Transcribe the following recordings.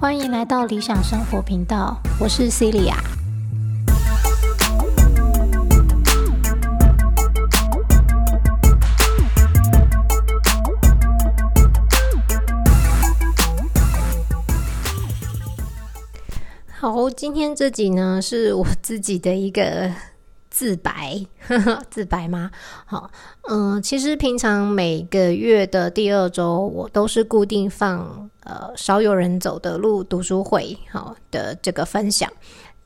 欢迎来到理想生活频道，我是 Celia。好，今天这集呢是我自己的一个自白，自白吗？好，嗯，其实平常每个月的第二周，我都是固定放呃少有人走的路读书会，好的这个分享。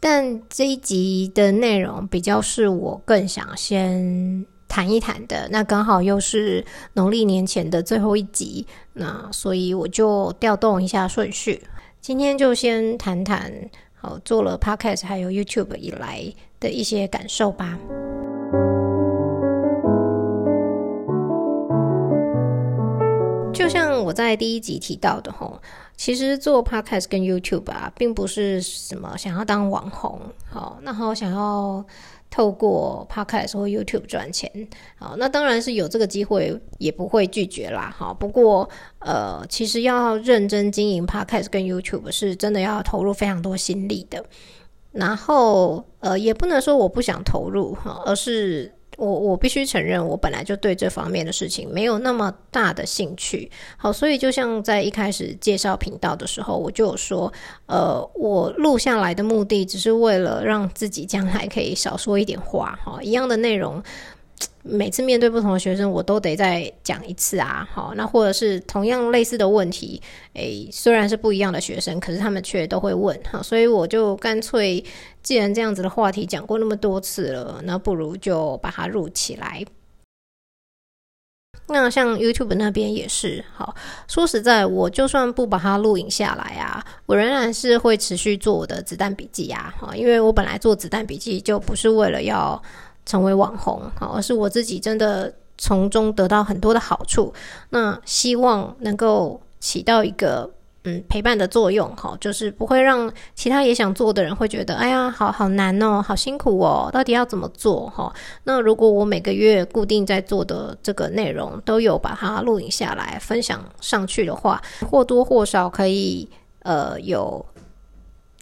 但这一集的内容比较是我更想先谈一谈的，那刚好又是农历年前的最后一集，那所以我就调动一下顺序，今天就先谈谈。好，做了 Podcast 还有 YouTube 以来的一些感受吧。就像我在第一集提到的吼，其实做 Podcast 跟 YouTube 啊，并不是什么想要当网红，好，然后想要。透过 Podcast 或 YouTube 赚钱，好，那当然是有这个机会，也不会拒绝啦。好，不过呃，其实要认真经营 Podcast 跟 YouTube，是真的要投入非常多心力的。然后呃，也不能说我不想投入哈，而是。我我必须承认，我本来就对这方面的事情没有那么大的兴趣。好，所以就像在一开始介绍频道的时候，我就有说，呃，我录下来的目的只是为了让自己将来可以少说一点话，哈，一样的内容。每次面对不同的学生，我都得再讲一次啊，好，那或者是同样类似的问题，诶，虽然是不一样的学生，可是他们却都会问，哈，所以我就干脆，既然这样子的话题讲过那么多次了，那不如就把它录起来。那像 YouTube 那边也是，好，说实在，我就算不把它录影下来啊，我仍然是会持续做我的子弹笔记啊，哈，因为我本来做子弹笔记就不是为了要。成为网红，好，而是我自己真的从中得到很多的好处。那希望能够起到一个嗯陪伴的作用，哈，就是不会让其他也想做的人会觉得，哎呀，好好难哦，好辛苦哦，到底要怎么做？哈，那如果我每个月固定在做的这个内容都有把它录影下来分享上去的话，或多或少可以呃有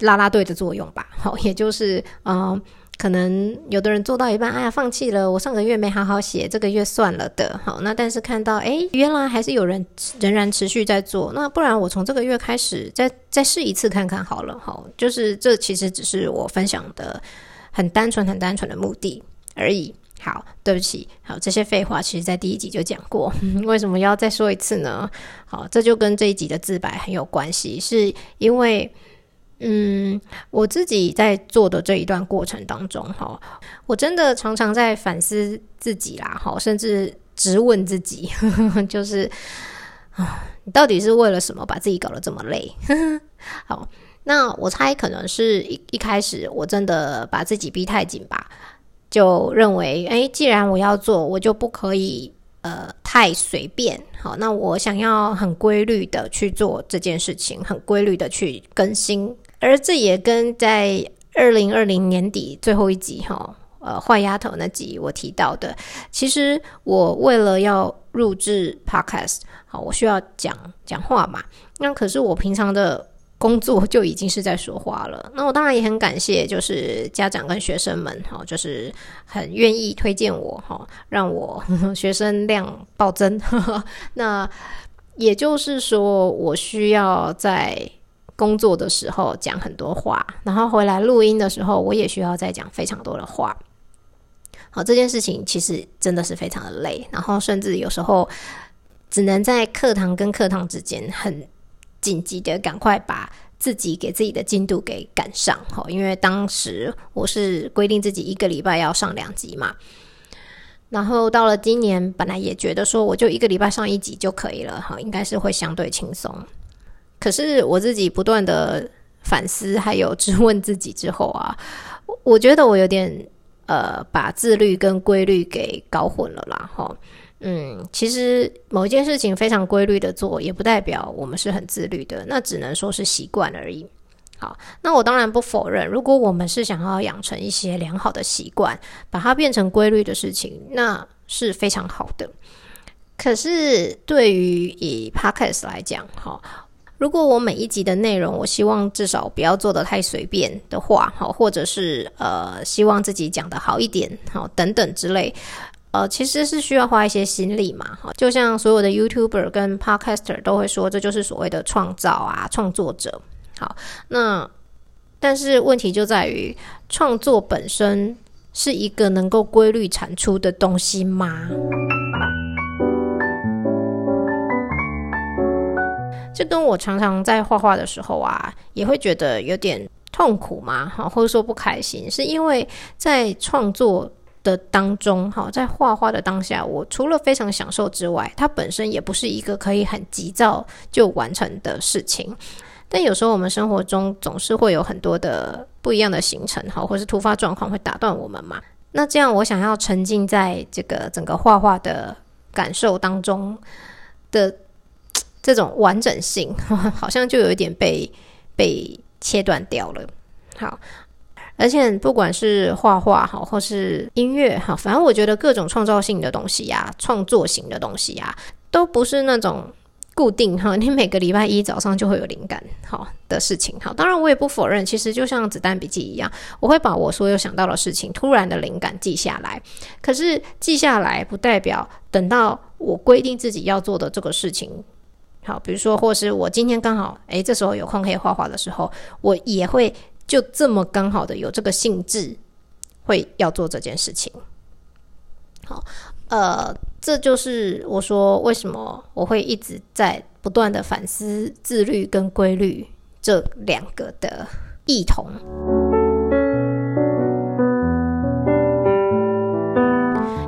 拉拉队的作用吧。好，也就是嗯。可能有的人做到一半，哎呀，放弃了。我上个月没好好写，这个月算了的。好，那但是看到，哎，原来还是有人仍然持续在做。那不然我从这个月开始，再再试一次看看好了。好，就是这其实只是我分享的很单纯、很单纯的目的而已。好，对不起，好，这些废话其实在第一集就讲过，为什么要再说一次呢？好，这就跟这一集的自白很有关系，是因为。嗯，我自己在做的这一段过程当中，哈，我真的常常在反思自己啦，哈，甚至直问自己，呵 呵就是啊，你到底是为了什么把自己搞得这么累？呵 呵好，那我猜可能是一一开始我真的把自己逼太紧吧，就认为，哎，既然我要做，我就不可以呃太随便。好，那我想要很规律的去做这件事情，很规律的去更新。而这也跟在二零二零年底最后一集哈，呃，坏丫头那集我提到的，其实我为了要录制 podcast，好，我需要讲讲话嘛。那可是我平常的工作就已经是在说话了。那我当然也很感谢，就是家长跟学生们哈，就是很愿意推荐我哈，让我学生量暴增。那也就是说，我需要在。工作的时候讲很多话，然后回来录音的时候，我也需要再讲非常多的话。好，这件事情其实真的是非常的累，然后甚至有时候只能在课堂跟课堂之间很紧急的赶快把自己给自己的进度给赶上。好，因为当时我是规定自己一个礼拜要上两集嘛，然后到了今年，本来也觉得说我就一个礼拜上一集就可以了，哈，应该是会相对轻松。可是我自己不断的反思，还有质问自己之后啊，我觉得我有点呃把自律跟规律给搞混了啦，哈，嗯，其实某一件事情非常规律的做，也不代表我们是很自律的，那只能说是习惯而已。好，那我当然不否认，如果我们是想要养成一些良好的习惯，把它变成规律的事情，那是非常好的。可是对于以 podcast 来讲，哈，如果我每一集的内容，我希望至少不要做的太随便的话，好，或者是呃，希望自己讲的好一点，好等等之类，呃，其实是需要花一些心力嘛，哈，就像所有的 YouTuber 跟 Podcaster 都会说，这就是所谓的创造啊，创作者。好，那但是问题就在于，创作本身是一个能够规律产出的东西吗？这跟我常常在画画的时候啊，也会觉得有点痛苦嘛，哈，或者说不开心，是因为在创作的当中，哈，在画画的当下，我除了非常享受之外，它本身也不是一个可以很急躁就完成的事情。但有时候我们生活中总是会有很多的不一样的行程，哈，或是突发状况会打断我们嘛。那这样，我想要沉浸在这个整个画画的感受当中的。这种完整性 好像就有一点被被切断掉了。好，而且不管是画画好，或是音乐好，反正我觉得各种创造性的东西呀，创作型的东西呀，都不是那种固定哈。你每个礼拜一早上就会有灵感好的事情。好，当然我也不否认，其实就像子弹笔记一样，我会把我所有想到的事情、突然的灵感记下来。可是记下来不代表等到我规定自己要做的这个事情。好，比如说，或是我今天刚好，诶，这时候有空可以画画的时候，我也会就这么刚好的有这个兴致，会要做这件事情。好，呃，这就是我说为什么我会一直在不断的反思自律跟规律这两个的异同，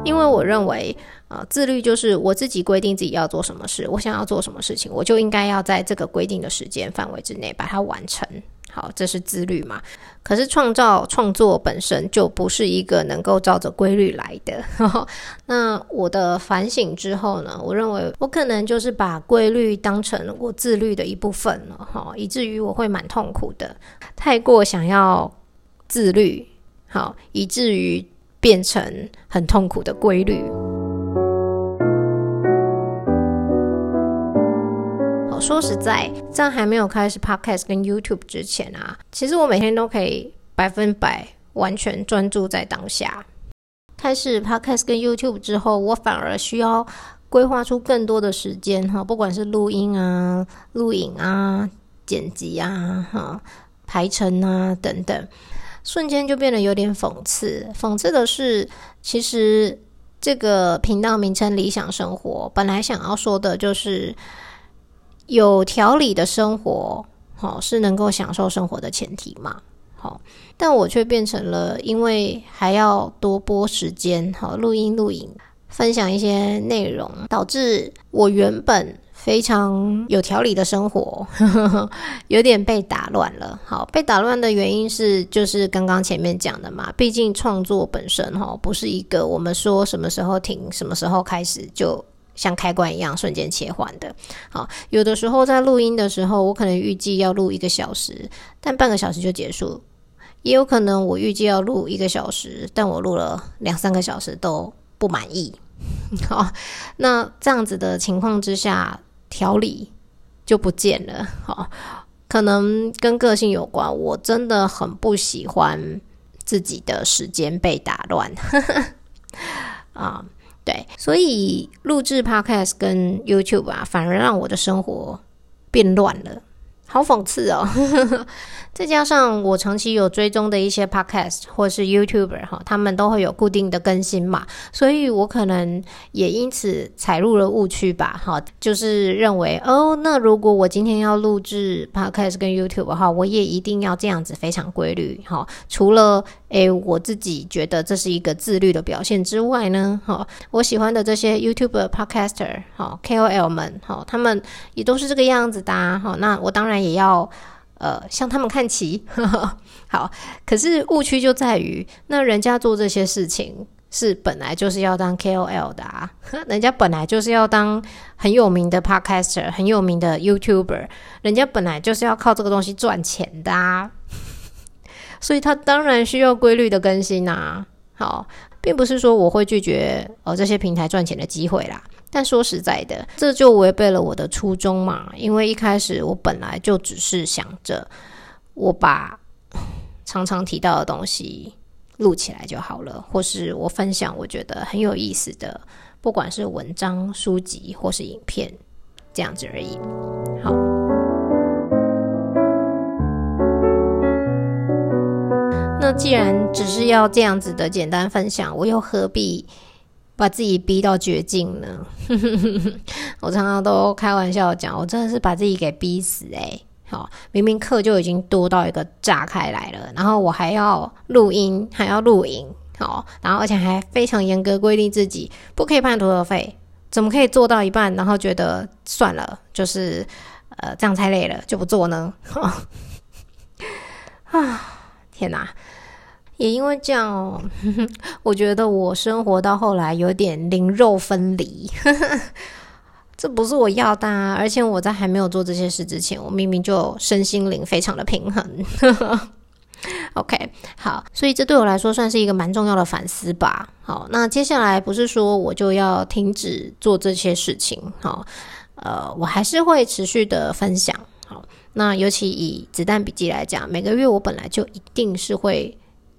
因为我认为。啊，自律就是我自己规定自己要做什么事，我想要做什么事情，我就应该要在这个规定的时间范围之内把它完成。好，这是自律嘛？可是创造创作本身就不是一个能够照着规律来的。那我的反省之后呢？我认为我可能就是把规律当成我自律的一部分了，哈，以至于我会蛮痛苦的，太过想要自律，好，以至于变成很痛苦的规律。好说实在，在还没有开始 Podcast 跟 YouTube 之前啊，其实我每天都可以百分百完全专注在当下。开始 Podcast 跟 YouTube 之后，我反而需要规划出更多的时间哈，不管是录音啊、录影啊、剪辑啊、哈、排程啊等等，瞬间就变得有点讽刺。讽刺的是，其实这个频道名称“理想生活”本来想要说的就是。有条理的生活，好是能够享受生活的前提嘛？好，但我却变成了，因为还要多播时间，好录音录影，分享一些内容，导致我原本非常有条理的生活，有点被打乱了。好，被打乱的原因是，就是刚刚前面讲的嘛，毕竟创作本身哈，不是一个我们说什么时候停，什么时候开始就。像开关一样瞬间切换的，好，有的时候在录音的时候，我可能预计要录一个小时，但半个小时就结束；也有可能我预计要录一个小时，但我录了两三个小时都不满意。好，那这样子的情况之下，调理就不见了。好，可能跟个性有关，我真的很不喜欢自己的时间被打乱。啊。对，所以录制 Podcast 跟 YouTube 啊，反而让我的生活变乱了，好讽刺哦。再加上我长期有追踪的一些 podcast 或是 YouTuber 哈，他们都会有固定的更新嘛，所以我可能也因此踩入了误区吧，哈，就是认为哦，那如果我今天要录制 podcast 跟 YouTube 的话，我也一定要这样子非常规律哈。除了诶我自己觉得这是一个自律的表现之外呢，哈，我喜欢的这些 YouTuber、Podcaster 哈、KOL 们哈，他们也都是这个样子的哈。那我当然也要。呃，向他们看齐。好，可是误区就在于，那人家做这些事情是本来就是要当 KOL 的啊，人家本来就是要当很有名的 Podcaster、很有名的 YouTuber，人家本来就是要靠这个东西赚钱的啊，所以他当然需要规律的更新啊。好，并不是说我会拒绝呃这些平台赚钱的机会啦。但说实在的，这就违背了我的初衷嘛。因为一开始我本来就只是想着，我把常常提到的东西录起来就好了，或是我分享我觉得很有意思的，不管是文章、书籍或是影片，这样子而已。好，那既然只是要这样子的简单分享，我又何必？把自己逼到绝境呢？我常常都开玩笑讲，我真的是把自己给逼死诶。好，明明课就已经多到一个炸开来了，然后我还要录音，还要录影，好，然后而且还非常严格规定自己不可以判徒儿费，怎么可以做到一半，然后觉得算了，就是呃这样太累了，就不做呢？啊，天哪！也因为这样哦，我觉得我生活到后来有点灵肉分离，这不是我要的。啊。而且我在还没有做这些事之前，我明明就身心灵非常的平衡。OK，好，所以这对我来说算是一个蛮重要的反思吧。好，那接下来不是说我就要停止做这些事情，好，呃，我还是会持续的分享。好，那尤其以子弹笔记来讲，每个月我本来就一定是会。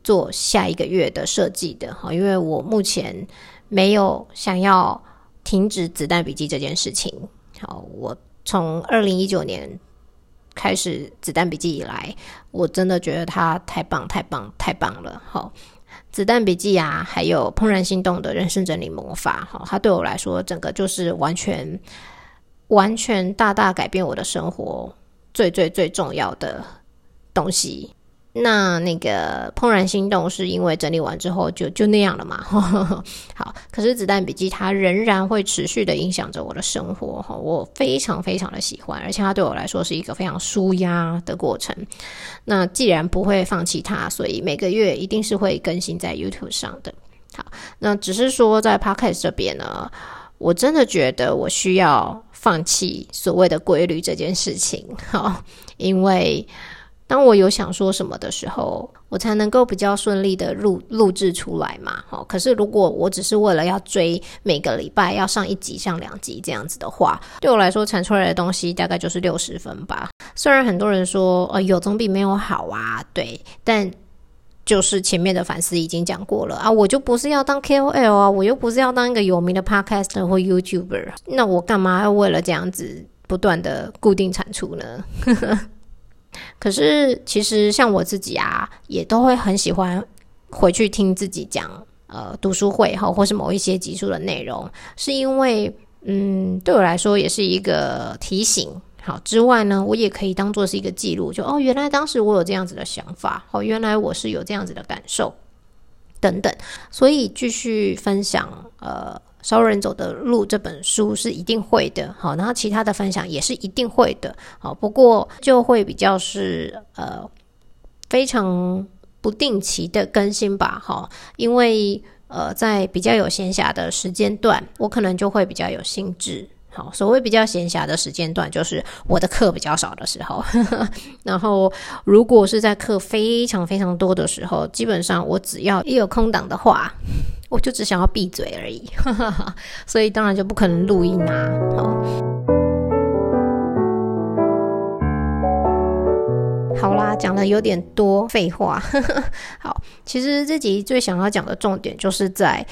做下一个月的设计的哈，因为我目前没有想要停止子弹笔记这件事情。好，我从二零一九年开始子弹笔记以来，我真的觉得它太棒、太棒、太棒了。好，子弹笔记啊，还有怦然心动的人生整理魔法，好，它对我来说，整个就是完全、完全大大改变我的生活，最最最重要的东西。那那个怦然心动是因为整理完之后就就那样了嘛？好，可是子弹笔记它仍然会持续的影响着我的生活哈，我非常非常的喜欢，而且它对我来说是一个非常舒压的过程。那既然不会放弃它，所以每个月一定是会更新在 YouTube 上的。好，那只是说在 Podcast 这边呢，我真的觉得我需要放弃所谓的规律这件事情，好，因为。当我有想说什么的时候，我才能够比较顺利的录录制出来嘛。好，可是如果我只是为了要追每个礼拜要上一集、上两集这样子的话，对我来说产出来的东西大概就是六十分吧。虽然很多人说，呃，有总比没有好啊，对，但就是前面的反思已经讲过了啊，我就不是要当 KOL 啊，我又不是要当一个有名的 Podcaster 或 YouTuber，那我干嘛要为了这样子不断的固定产出呢？可是，其实像我自己啊，也都会很喜欢回去听自己讲呃读书会哈，或是某一些集数的内容，是因为嗯，对我来说也是一个提醒。好之外呢，我也可以当做是一个记录，就哦，原来当时我有这样子的想法，哦，原来我是有这样子的感受等等，所以继续分享呃。熟人走的路这本书是一定会的，好，然后其他的分享也是一定会的，好，不过就会比较是呃非常不定期的更新吧，好，因为呃在比较有闲暇的时间段，我可能就会比较有兴致。好，所谓比较闲暇的时间段，就是我的课比较少的时候。然后，如果是在课非常非常多的时候，基本上我只要一有空档的话，我就只想要闭嘴而已。所以当然就不可能录音啊。好，啦，讲的有点多废话。好，其实这集最想要讲的重点就是在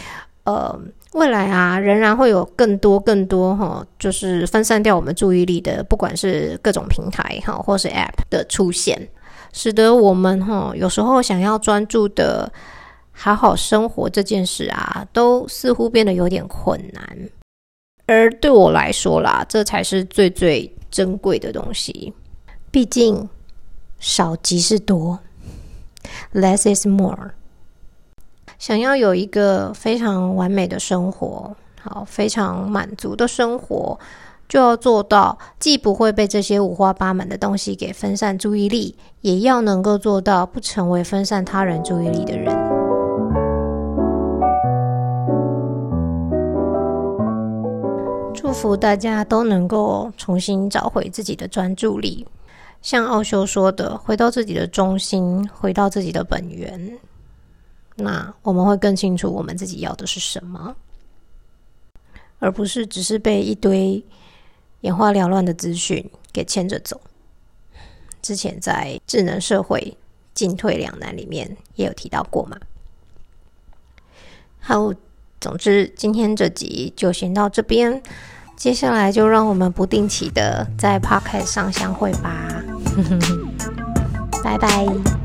呃。未来啊，仍然会有更多更多哈，就是分散掉我们注意力的，不管是各种平台哈，或是 App 的出现，使得我们哈有时候想要专注的好好生活这件事啊，都似乎变得有点困难。而对我来说啦，这才是最最珍贵的东西。毕竟少即是多，less is more。想要有一个非常完美的生活，好，非常满足的生活，就要做到既不会被这些五花八门的东西给分散注意力，也要能够做到不成为分散他人注意力的人。祝福大家都能够重新找回自己的专注力，像奥修说的，回到自己的中心，回到自己的本源。那我们会更清楚我们自己要的是什么，而不是只是被一堆眼花缭乱的资讯给牵着走。之前在智能社会进退两难里面也有提到过嘛。好，总之今天这集就先到这边，接下来就让我们不定期的在 Podcast 上相会吧。拜拜。